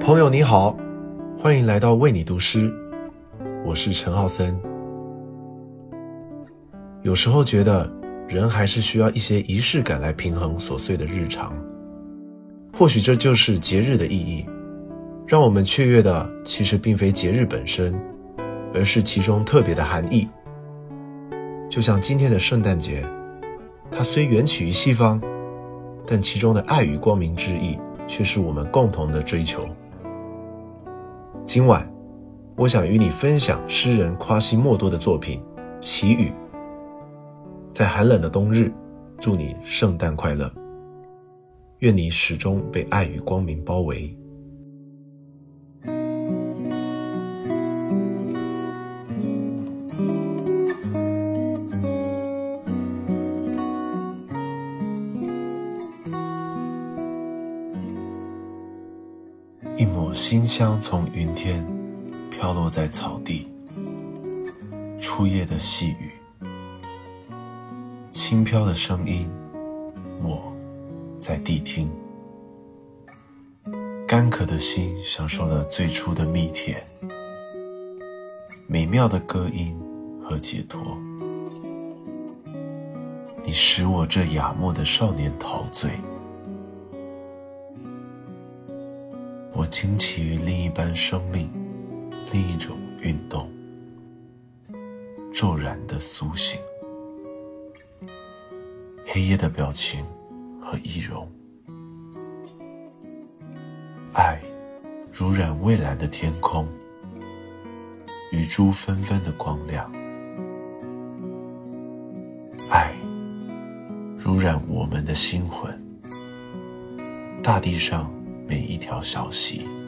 朋友你好，欢迎来到为你读诗，我是陈浩森。有时候觉得人还是需要一些仪式感来平衡琐碎的日常，或许这就是节日的意义。让我们雀跃的其实并非节日本身，而是其中特别的含义。就像今天的圣诞节，它虽缘起于西方，但其中的爱与光明之意却是我们共同的追求。今晚，我想与你分享诗人夸西莫多的作品《祈雨》。在寒冷的冬日，祝你圣诞快乐，愿你始终被爱与光明包围。馨香从云天飘落在草地，初夜的细雨，轻飘的声音，我在谛听。干渴的心享受了最初的蜜甜，美妙的歌音和解脱。你使我这雅默的少年陶醉。惊奇于另一般生命，另一种运动，骤然的苏醒，黑夜的表情和易容，爱如染蔚蓝的天空，雨珠纷纷的光亮，爱如染我们的心魂，大地上。每一条小溪。